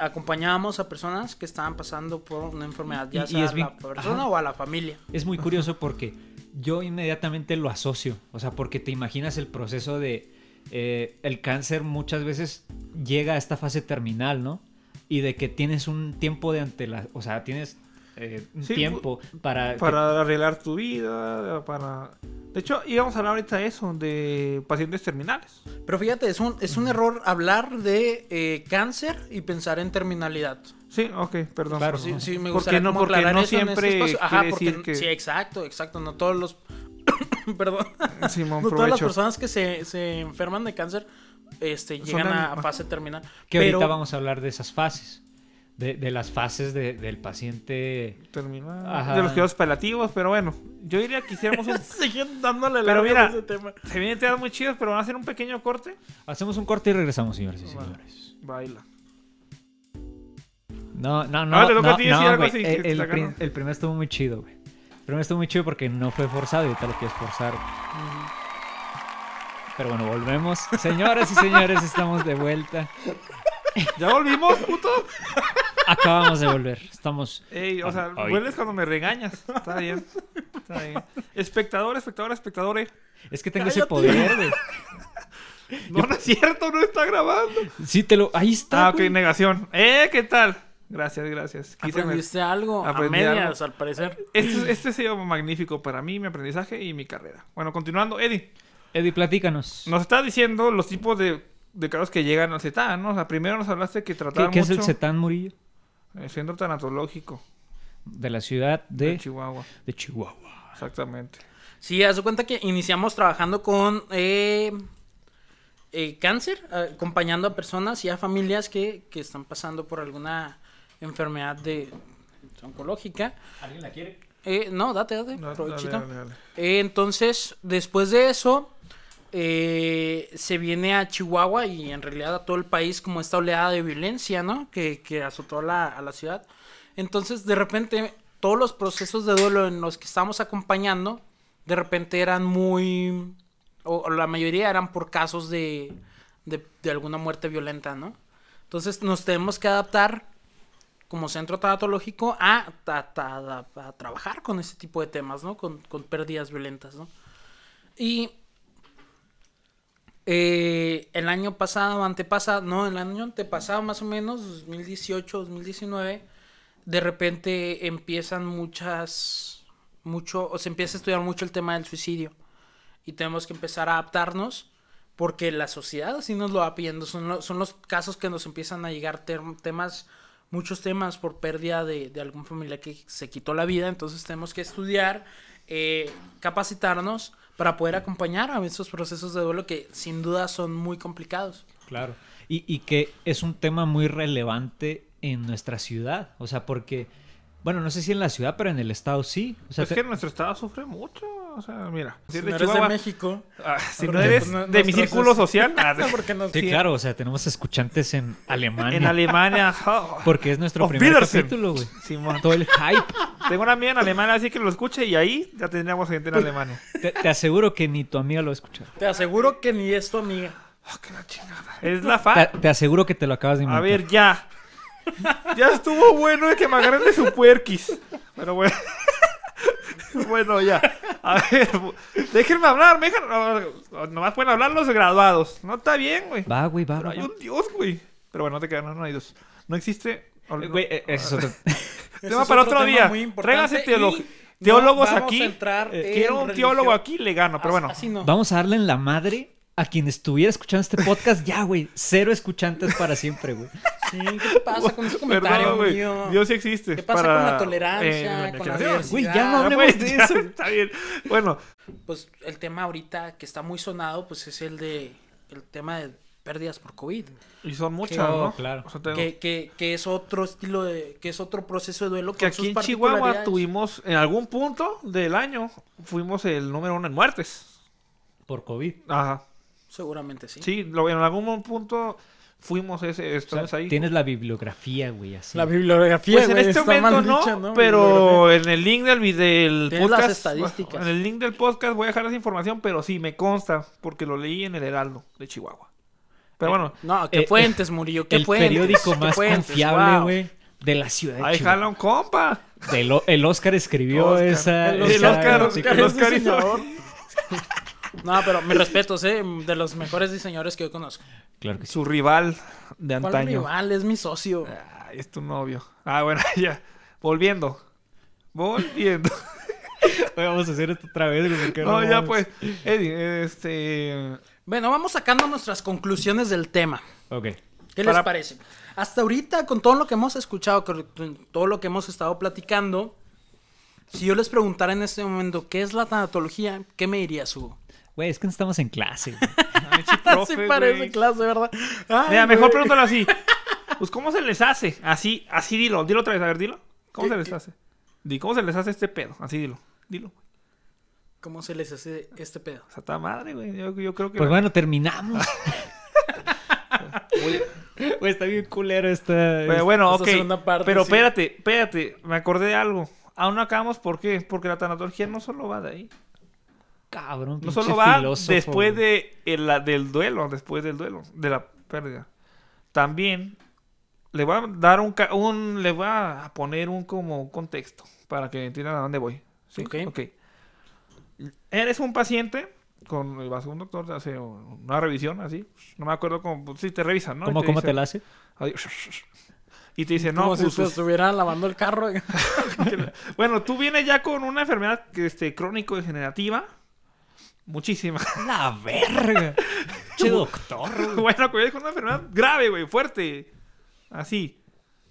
Acompañábamos a personas que estaban pasando por una enfermedad, ya Y- a la persona ajá. o a la familia. Es muy curioso porque yo inmediatamente lo asocio. O sea, porque te imaginas el proceso de... eh, el cáncer muchas veces llega a esta fase terminal, ¿no? Y de que tienes un tiempo de ante la... O sea, tienes eh, Sí, tiempo para... que- Para arreglar tu vida, para De hecho, íbamos a hablar ahorita de eso, de pacientes terminales. Pero fíjate, es un, es un error hablar de eh, cáncer y pensar en terminalidad. Sí, ok, perdón. Claro. Sí, sí, me gustaría no- como porque aclarar no eso en este siempre espacio. Ajá, porque decir que- sí, exacto, exacto, no todos los perdón, Simón, no todas las personas que se, se enferman de cáncer este llegan a, fase terminal. Que Pero ahorita vamos a hablar de esas fases. De, de las fases de- del paciente. Terminal. Ajá. De los cuidados paliativos, pero bueno. Yo diría que hiciéramos un... siguen dándole Pero la mira, ese tema. Se vienen temas muy chidos, pero van a hacer un pequeño corte. Hacemos un corte y regresamos, señores y señores. Baila. No, no, no. Ah, te toca no, a ti decir no, así, que El, el prim- primero estuvo muy chido, güey. El primero estuvo muy chido porque no fue forzado y ahorita lo quieres forzar. Pero bueno, volvemos. Señoras y señores, estamos de vuelta. ¿Ya volvimos, puto? Acabamos de volver. Estamos. Ey, o sea, Ay. vuelves cuando me regañas. Está bien. Está bien. Espectador, espectador, espectadores. Es que tengo ese Cállate. poder. No, no es cierto, no está grabando. Sí, te lo. Ahí está. Ah, ok, güey. negación. Eh, ¿qué tal? Gracias, gracias. Quise me- Aprendiste algo Aprendí a algo. medias, al parecer. Este, este ha sido magnífico para mí, mi aprendizaje y mi carrera. Bueno, continuando, Eddie. Eddie, platícanos. Nos está diciendo los tipos de, de casos que llegan al CETAN, ¿no? O sea, primero nos hablaste que ¿Qué, trataban qué es el mucho CETAN Murillo? el Centro Tanatológico De la ciudad de, de, Chihuahua. de Chihuahua. Exactamente. Sí, haz de cuenta que iniciamos trabajando con eh, eh, cáncer, eh, acompañando a personas y a familias que, que están pasando por alguna enfermedad de oncológica. ¿Alguien la quiere? Eh, no, date, date, No, dale, dale, dale. Eh, entonces, después de eso, eh, se viene a Chihuahua y en realidad a todo el país como esta oleada de violencia, ¿no? Que, que azotó la, a la ciudad. Entonces, de repente, todos los procesos de duelo en los que estamos acompañando, de repente eran muy... O, la mayoría eran por casos de, de, de alguna muerte violenta, ¿no? Entonces, nos tenemos que adaptar como centro tanatológico a, a- a- trabajar con ese tipo de temas, ¿no? Con, con pérdidas violentas, ¿no? Y eh, el año pasado, antepasado, no, el año antepasado más o menos, 2018, 2019, de repente empiezan muchas, mucho, o se empieza a estudiar mucho el tema del suicidio. Y tenemos que empezar a adaptarnos porque la sociedad así nos lo va pidiendo. Son, lo- son los casos que nos empiezan a llegar temas, muchos temas por pérdida de, de algún familiar que se quitó la vida. Entonces tenemos que estudiar, eh, capacitarnos para poder acompañar a esos procesos de duelo que sin duda son muy complicados. Claro. Y, y que es un tema muy relevante en nuestra ciudad. O sea, porque, bueno, no sé si en la ciudad, pero en el estado sí. O sea, es te- que nuestro estado sufre mucho. O sea, mira. Si Si eres no de de México, ah, si no eres pues, no- de mi círculo es- social, ah, de- porque no sí, sí. claro, o sea, tenemos escuchantes en Alemania. en Alemania. oh, Porque es nuestro Auf primer Wiedersehen. capítulo, güey. Todo el hype. Tengo una amiga en Alemania, así que lo escuche y ahí ya tendríamos gente en Alemania. Te, te aseguro que ni tu amiga lo va a escuchar. te aseguro que ni es tu amiga. Ah, que la chingada. Es la Te, fa. te aseguro que te lo acabas de A inventar. ver, ya. Ya estuvo bueno de que me agarren de su puerquis. Pero bueno. bueno, ya. A ver, déjenme hablar. Me dejan... no, Nomás pueden hablar los graduados. No está bien, güey. Va, güey, va, Pero va, hay va. un Dios, güey. Pero bueno, no te quedas, no, no hay Dios. No existe. Eh, Güey, eh, ese es otro... Tema para otro día. Tráiganse no teólogos vamos aquí. a entrar Eh, en Quiero un religión. teólogo aquí, le gano. Pero bueno. Así no. Vamos a darle en la madre a quien estuviera escuchando este podcast. Ya, güey. Cero escuchantes para siempre, güey. Sí, ¿qué te pasa con ese comentario güey. mío? Dios sí existe. ¿Qué pasa para, con la tolerancia, eh, con la? Güey, ya no Ya, hablemos pues, de ya, eso. Está bien. Bueno, Pues el tema ahorita que está muy sonado, pues es el de el tema de pérdidas por COVID. y son muchas, Oh, ¿no? claro. O sea, tengo- Que, que, que es otro estilo de, que es otro proceso de duelo que con sus aquí en Chihuahua tuvimos, en algún punto del año, fuimos el número uno en muertes. Por COVID. Ajá. Seguramente sí. Sí, lo- en algún punto fuimos ese, O sea, ahí. tienes la bibliografía, güey, así. La bibliografía, Pues en güey, este está momento mal no, dicha, ¿no? pero en el link del, del Tienes las podcast, estadísticas. en el link del podcast voy a dejar esa información, pero sí me consta porque lo leí en el Heraldo de Chihuahua. Pero bueno, No, ¿qué Eh, fuentes, Murillo? ¿Qué el fuentes? periódico ¿Qué más fuentes? confiable, Wow. güey, de la ciudad de ahí Chihuahua. jala un compa. El, O- el Oscar escribió Oscar. esa... El El esa- Oscar, sí, el Oscar hizo- diseñador. No, pero mis respetos, ¿eh? De los mejores diseñadores que yo conozco. Claro que sí. Su rival de ¿Cuál antaño. rival? Es mi socio. Ay, es tu novio. Ah, bueno, ya. Volviendo. Volviendo. Vamos a hacer esto otra vez, porque No, ya pues. Eddie, este. Bueno, vamos sacando nuestras conclusiones del tema. Ok. ¿Qué Para- les parece? Hasta ahorita, con todo lo que hemos escuchado, con con todo lo que hemos estado platicando, si yo les preguntara en este momento qué es la tanatología, ¿qué me dirías, Hugo? Güey, es que no estamos en clase. güey. Ay, profe, sí parece güey. clase, ¿verdad? Ay, Mira, mejor pregúntalo así. Pues, ¿cómo se les hace? Así, así dilo. Dilo otra vez, a ver, dilo. ¿Cómo ¿Qué- se les qué? hace? Di, ¿cómo se les hace este pedo? Así dilo. Dilo. ¿Cómo se les hace este pedo? O sea, está madre, güey. Yo, yo creo que. Pues la- bueno, terminamos. Güey, está bien culero esta. Pero bueno, esta ok. segunda parte, Pero sí. espérate, espérate. Me acordé de algo. Aún no acabamos, ¿por qué? Porque la tanatología no solo va de ahí. Cabrón, No solo va filósofo, después de el- la- del duelo, después del duelo, de la pérdida. También le voy a dar un, un le voy a poner un como contexto para que entiendan a dónde voy. ¿sí? Ok. Eres un paciente con vas a un doctor te hace una revisión así, no me acuerdo cómo, sí te revisan, ¿no? ¿Cómo, cómo dice- te la hace? Y te dice, no, Como si pues, se estuvieran lavando el carro. bueno, tú vienes ya con una enfermedad que, este, crónico-degenerativa, muchísima. La verga. che doctor. Bueno, que vienes con una enfermedad grave, güey, fuerte. Así.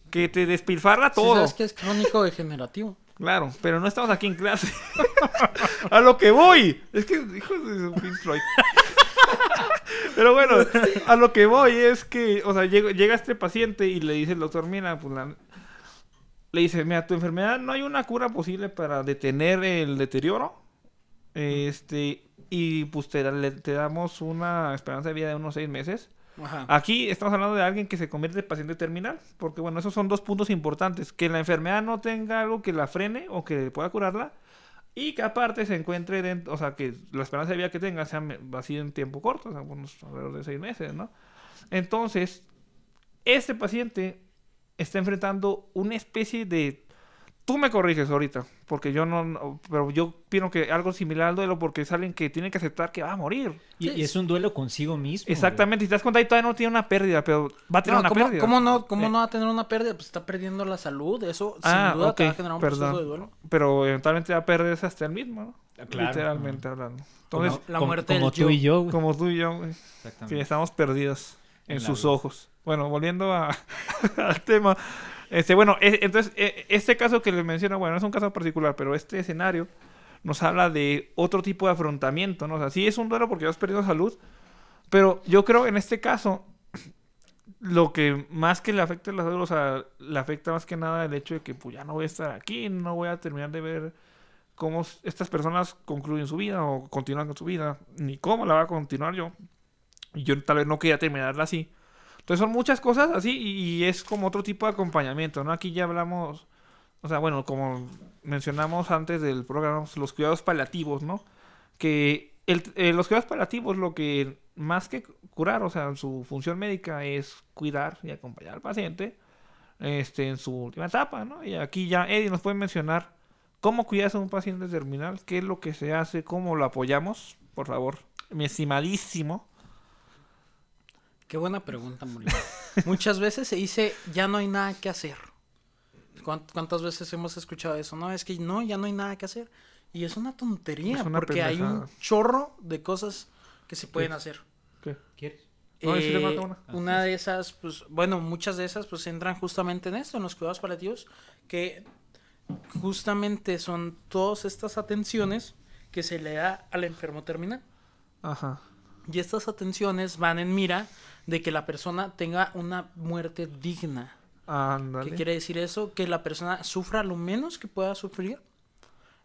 Que te despilfarra Sí, todo. ¿Sabes que es crónico degenerativo? Claro, pero no estamos aquí en clase. a lo que voy. Es que, hijo de Pink Floyd. pero bueno, a lo que voy es que, o sea, llega, llega este paciente y le dice el doctor, mira, pues la... Le dice, mira, tu enfermedad no hay una cura posible para detener el deterioro. Este, y pues te, le- te damos una esperanza de vida de unos seis meses. Ajá. Aquí estamos hablando de alguien que se convierte en paciente terminal, porque bueno, esos son dos puntos importantes, que la enfermedad no tenga algo que la frene o que pueda curarla, y que aparte se encuentre dentro, o sea, que la esperanza de vida que tenga sea así en tiempo corto, o sea, unos alrededor de seis meses, ¿no? Entonces, este paciente está enfrentando una especie de... Tú me corriges ahorita, porque yo no, no- pero yo pienso que algo similar al duelo, porque es alguien que tiene que aceptar que va a morir. Y, y es un duelo consigo mismo. güey. Exactamente, si te das cuenta, ahí todavía no tiene una pérdida, pero va a tener No, una ¿cómo, pérdida. cómo no, ¿Cómo Eh, no va a tener una pérdida? Pues está perdiendo la salud. Eso Ah, sin duda te va a generar un perdón. proceso de duelo. Pero eventualmente va a perder hasta el mismo, ¿no? Ah, claro. Literalmente hablando. Como, Entonces, la como- muerte como del tú yo. y yo, güey. como tú y yo, güey, que Exactamente. estamos perdidos en, sus vida. ojos. Bueno, volviendo a- al tema. Este, bueno, e- entonces, e- este caso que les menciono, bueno, no es un caso particular, pero este escenario nos habla de otro tipo de afrontamiento, ¿no? O sea, sí es un duelo porque has perdido salud, pero yo creo en este caso lo que más que le afecta a la salud, o sea, le afecta más que nada el hecho de que pues ya no voy a estar aquí, no voy a terminar de ver cómo estas personas concluyen su vida o continúan con su vida, ni cómo la va a continuar yo. Yo tal vez no quería terminarla así. Entonces son muchas cosas así y, es como otro tipo de acompañamiento, ¿no? Aquí ya hablamos, o sea, bueno, como mencionamos antes del programa, los cuidados paliativos, ¿no? Que el- eh, los cuidados paliativos lo que más que curar, o sea, su función médica es cuidar y acompañar al paciente este, en su última etapa, ¿no? Y aquí ya Eddie nos puede mencionar cómo cuidas a un paciente terminal, qué es lo que se hace, cómo lo apoyamos, por favor, mi estimadísimo. Qué buena pregunta, Molina. Muchas veces se dice, ya no hay nada que hacer. ¿Cuánt- ¿Cuántas veces hemos escuchado eso? No, es que no, ya no hay nada que hacer. Y es una tontería, Es una porque hay un chorro de cosas que se pueden hacer. ¿Qué? ¿Quieres? No, Eh, una. una de esas, pues, bueno, muchas de esas, pues, entran justamente en esto, en los cuidados paliativos, que justamente son todas estas atenciones que se le da al enfermo terminal. Ajá. Y estas atenciones van en mira de que la persona tenga una muerte digna. Ándale. ¿Qué quiere decir eso? Que la persona sufra lo menos que pueda sufrir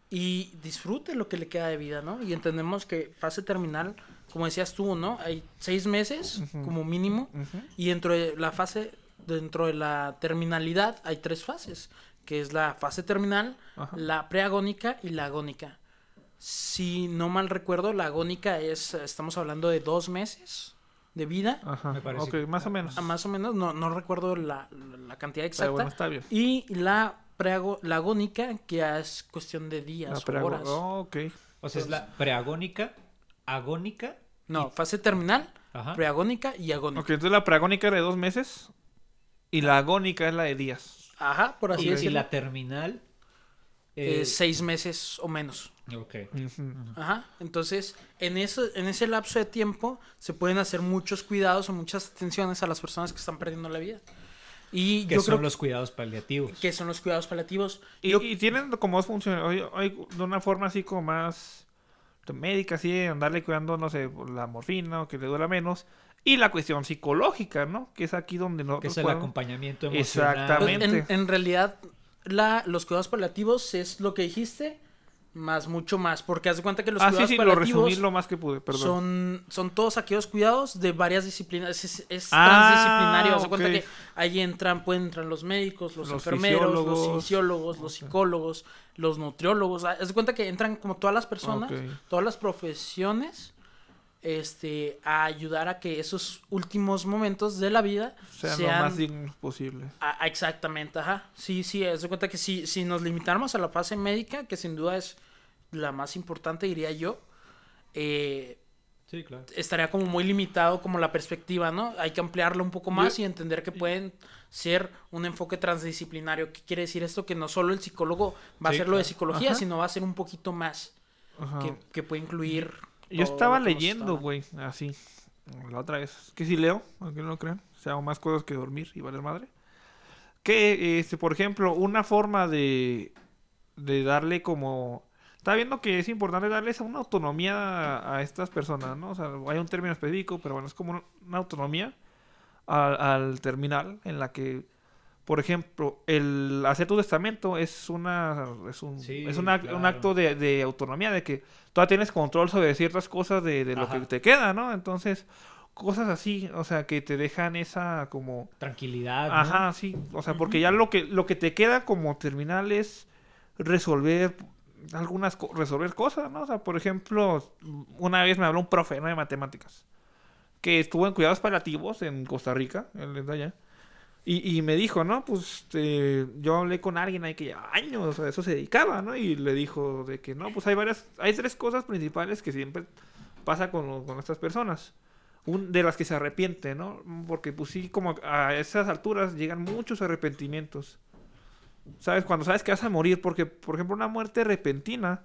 y disfrute lo que le queda de vida, ¿no? Y entendemos que fase terminal, como decías tú, ¿no? Hay seis meses Ujú. como mínimo Ujú. y dentro de la fase, dentro de la terminalidad hay tres fases, que es la fase terminal, Ajá. la preagónica y la agónica. Si no mal recuerdo, la agónica es, estamos hablando de dos meses de vida, Ajá. Me parece Ok, que- más o menos. a más o menos, no, no recuerdo la, la cantidad Pero exacta. bueno, está bien. Y la, preago- la agónica, que es cuestión de días La o horas. oh, ok. O sea, es la preagónica, agónica. No, fase terminal, Ajá. preagónica y agónica. Ok, entonces la preagónica era de dos meses y la agónica es la de días. Ajá, por así y, y decirlo. la terminal. Eh, Eh, seis meses o menos. ok. Ajá. Entonces, en ese, en ese lapso de tiempo se pueden hacer muchos cuidados o muchas atenciones a las personas que están perdiendo la vida. Y Que yo son creo los cuidados paliativos. que son los cuidados paliativos. Y, Yo- y tienen como dos funciones. Hay, hay de una forma así como más médica, así, andarle cuidando, no sé, la morfina o que le duela menos. Y la cuestión psicológica, ¿no? Que es aquí donde Que nosotros es el podemos- acompañamiento emocional. Pues, Exactamente. en, en realidad, la, los cuidados paliativos es lo que dijiste, más mucho más. Porque haz de cuenta que los Ah, sí, cuidados sí, lo paliativos resumí lo más que pude, perdón. son, son todos aquellos cuidados de varias disciplinas. Es, es Ah, transdisciplinario. Haz de cuenta que ahí entran, pueden entrar los médicos, los, Los enfermeros, los fisiólogos. los psicólogos, los nutriólogos. Haz de cuenta que entran como todas las personas, todas las profesiones. Este, a ayudar a que esos últimos momentos de la vida sean, sean lo más dignos posible. Ah, exactamente, ajá. Sí, sí, haz de cuenta que si, si nos limitáramos a la fase médica, que sin duda es la más importante, diría yo, eh, Sí, claro. estaría como muy limitado como la perspectiva, ¿no? Hay que ampliarlo un poco más y entender que pueden ser un enfoque transdisciplinario. ¿Qué quiere decir esto? Que no solo el psicólogo va Sí, a ser lo de psicología, Ajá. sino va a ser un poquito más, Ajá. que, que puede incluir... Yo estaba leyendo, güey, así, la otra vez. Que si leo, aunque no lo crean. O sea, hago más cosas que dormir y valer madre. Que, este, por ejemplo, una forma de, de darle como... Estaba viendo que es importante darles una autonomía a, a estas personas, ¿no? O sea, hay un término específico, pero bueno, es como una autonomía al, al terminal en la que, por ejemplo, el hacer tu testamento es una es un, Sí, es una- un acto de, de autonomía, de que tú tienes control sobre ciertas cosas de, de lo que te queda, ¿no? Entonces, cosas así, o sea, que te dejan esa como... Tranquilidad. ¿no? Ajá, sí, o sea, porque ya lo que, lo que te queda como terminal es resolver algunas co- resolver cosas, ¿no? O sea, por ejemplo, una vez me habló un profe, ¿no? de matemáticas que estuvo en cuidados paliativos en Costa Rica, él es de allá. Y, y me dijo, ¿no? Pues este, yo hablé con alguien ahí que lleva años, a eso se dedicaba, ¿no? Y le dijo de que no, pues hay varias, hay tres cosas principales que siempre pasa con, con estas personas. Un, de las que se arrepiente, ¿no? Porque pues sí, como a esas alturas llegan muchos arrepentimientos. ¿Sabes? Cuando sabes que vas a morir, porque, por ejemplo, una muerte repentina,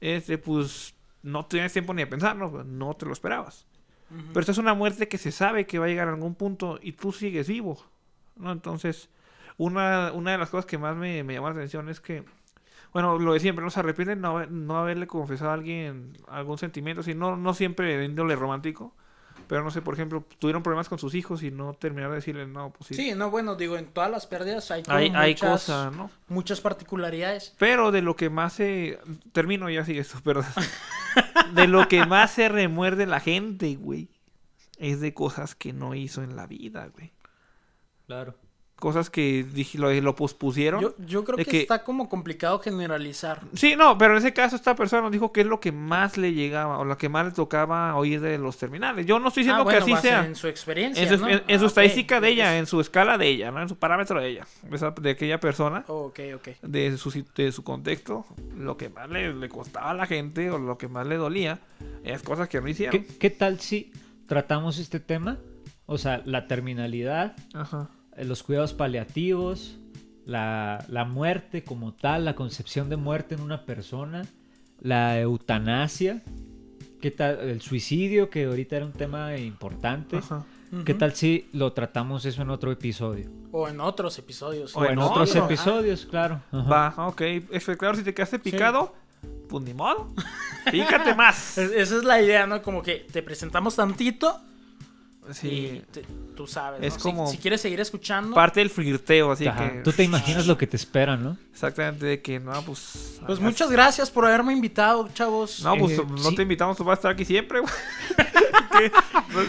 este, pues no tienes tiempo ni de pensar, ¿no? No te lo esperabas. Pero esta es una muerte que se sabe que va a llegar a algún punto y tú sigues vivo, ¿no? Entonces, una, una de las cosas que más me, me llamó la atención es que, bueno, lo de siempre, no se arrepienten no, no haberle confesado a alguien algún sentimiento, si no, no siempre de índole romántico, pero no sé, por ejemplo, tuvieron problemas con sus hijos y no terminaron de decirle, no, pues sí. Sí, no, bueno, digo, en todas las pérdidas hay, hay, hay cosas, ¿no? muchas particularidades. Pero de lo que más se... Termino ya, sigue esto, perdón. de lo que más se remuerde la gente, güey. Es de cosas que no hizo en la vida, güey. Claro. Cosas que dije, lo, lo pospusieron. Yo, yo creo que, que- está como complicado generalizar. Sí, no, pero en ese caso esta persona nos dijo que es lo que más le llegaba o lo que más le tocaba oír de los terminales. Yo no estoy diciendo Ah, bueno, que así sea. En su experiencia, En su, ¿no? en- en su Ah, estadística de ella, en su escala de ella, ¿no? En su parámetro de ella. esa- de aquella persona. Ok, ok. de su, de su contexto, lo que más le, le costaba a la gente o lo que más le dolía, es cosas que no hicieron. ¿Qué, qué tal si tratamos este tema? O sea, la terminalidad, Ajá. eh, los cuidados paliativos, la, la muerte como tal, la concepción de muerte en una persona, la eutanasia, ¿qué tal? El suicidio, que ahorita era un tema importante. Ajá. ¿Qué tal si lo tratamos eso en otro episodio? O en otros episodios. O O en en otros otro. episodios, claro. Ajá. Va, ok. Es que, claro, si te quedaste picado, pues ni modo. Pícate más. Es- Esa es la idea, ¿no? Como que te presentamos tantito Sí. y te- tú sabes, Es ¿no? Si- como Si, quieres seguir escuchando, Parte del flirteo, así Ajá. que. Tú te imaginas lo que te espera, ¿no? Exactamente, de que no, pues. pues muchas gracias por haberme invitado, chavos. No, pues Eh, no sí. te invitamos, tú vas a estar aquí siempre, güey.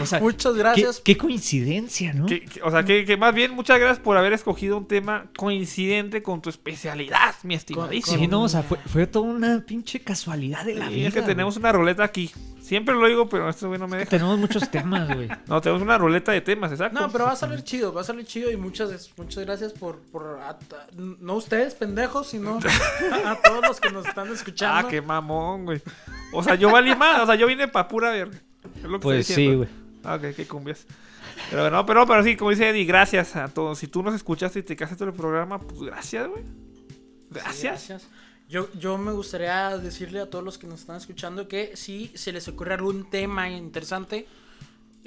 O sea, Muchas gracias. qué coincidencia, ¿no? Que- que- o sea, que, que más bien muchas gracias por haber escogido un tema coincidente con tu especialidad, mi estimadísimo. Sí, no, o sea, fue, fue toda una pinche casualidad de la vida. es que güey. tenemos una ruleta aquí. Siempre lo digo, pero esto güey no me deja. Tenemos muchos temas, güey. No, tenemos una ruleta de temas, exacto. No, pero va a salir chido, va a salir chido y muchas, muchas gracias por, por a- a- no ustedes pendejos, sino a, a todos los que nos están escuchando. Ah, qué mamón, güey. O sea, yo valí más. O sea, yo vine para pura verga. Es lo que Pues estoy sí, diciendo. güey. Ah, ok, qué cumbias. Pero no, pero, pero sí, como dice Eddie, gracias a todos. Si tú nos escuchaste y te todo el programa, pues gracias, güey. Sí, Gracias. Yo, yo me gustaría decirle a todos los que nos están escuchando que si se les ocurre algún tema interesante,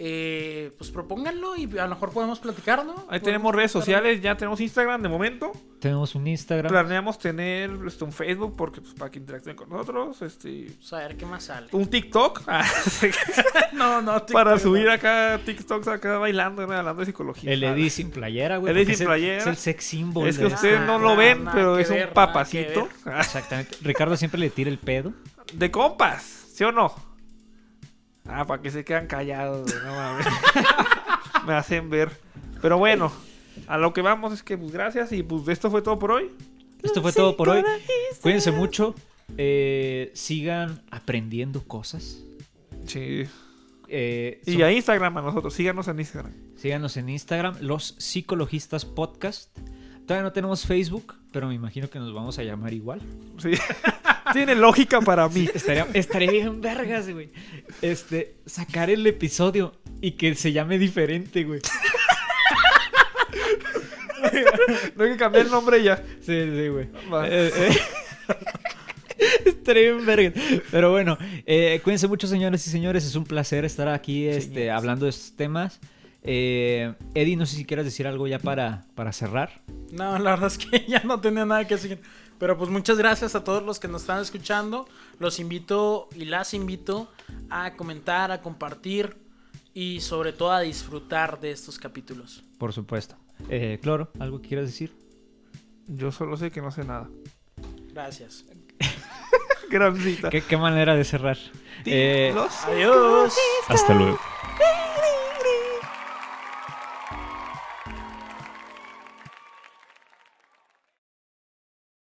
eh, pues propónganlo y a lo mejor podemos platicar, ¿no? Ahí tenemos redes sociales, ya tenemos Instagram de momento. Tenemos un Instagram. Planeamos tener este, un Facebook porque pues, para que interactúen con nosotros. Este, Pues a ver qué más sale. un TikTok. Ah, No, no, para TikTok, subir no. acá TikToks acá bailando, hablando de psicología. El Eddie sin playera, güey. El Eddie sin es el- playera. Es el sex symbol. Es que de- ustedes no lo ven, nada pero es un papacito. Exactamente. Ricardo siempre le tira el pedo. De compas, ¿sí o no? Ah, para que se quedan callados, no mames. Me hacen ver. Pero bueno, a lo que vamos es que pues gracias y pues esto fue todo por hoy. Esto fue todo por hoy. Cuídense mucho. Eh, sigan aprendiendo cosas. Sí. Eh, Y son- a Instagram a nosotros, síganos en Instagram. Síganos en Instagram, Los Psicologistas Podcast. Todavía no tenemos Facebook, pero me imagino que nos vamos a llamar igual. Sí. Tiene lógica para mí. Estaría, estaría bien vergas, güey. Este, sacar el episodio y que se llame diferente, güey. No hay que cambiar el nombre ya. Sí, sí, güey. Eh, eh. Estaría bien verga. Pero bueno, eh, cuídense mucho, señores y señores. Es un placer estar aquí este, Señores. hablando de estos temas. Eh, Eddie, no sé si quieras decir algo ya para, para cerrar. No, la verdad es que ya no tenía nada que decir. Pero pues muchas gracias a todos los que nos están escuchando. Los invito y las invito a comentar, a compartir y sobre todo a disfrutar de estos capítulos. Por supuesto. Eh, Cloro, ¿algo que quieras decir? Yo solo sé que no sé nada. Gracias. Gran cita. ¿Qué, qué manera de cerrar? Eh, Adiós. hasta luego.